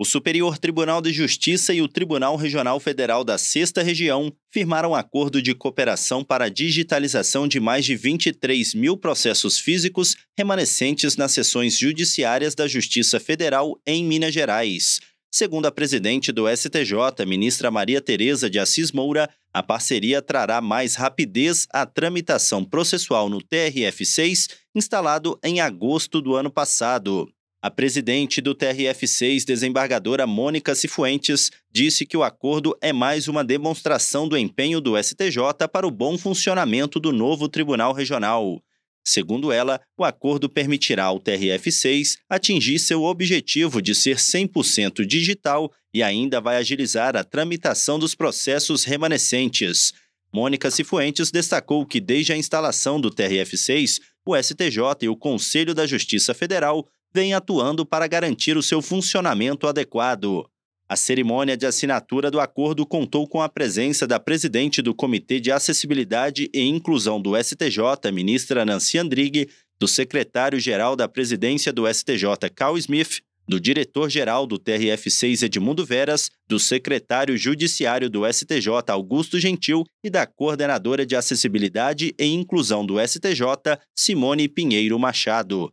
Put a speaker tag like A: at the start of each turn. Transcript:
A: O Superior Tribunal de Justiça e o Tribunal Regional Federal da Sexta Região firmaram acordo de cooperação para a digitalização de mais de 23 mil processos físicos remanescentes nas sessões judiciárias da Justiça Federal em Minas Gerais. Segundo a presidente do STJ, ministra Maria Tereza de Assis Moura, a parceria trará mais rapidez à tramitação processual no TRF6, instalado em agosto do ano passado. A presidente do TRF6, desembargadora Mônica Cifuentes, disse que o acordo é mais uma demonstração do empenho do STJ para o bom funcionamento do novo Tribunal Regional. Segundo ela, o acordo permitirá ao TRF6 atingir seu objetivo de ser 100% digital e ainda vai agilizar a tramitação dos processos remanescentes. Mônica Cifuentes destacou que, desde a instalação do TRF6, o STJ e o Conselho da Justiça Federal vem atuando para garantir o seu funcionamento adequado. A cerimônia de assinatura do acordo contou com a presença da presidente do Comitê de Acessibilidade e Inclusão do STJ, ministra Nancy Andrighi, do secretário-geral da presidência do STJ, Carl Smith, do diretor-geral do TRF6, Edmundo Veras, do secretário judiciário do STJ, Augusto Gentil, e da coordenadora de Acessibilidade e Inclusão do STJ, Simone Pinheiro Machado.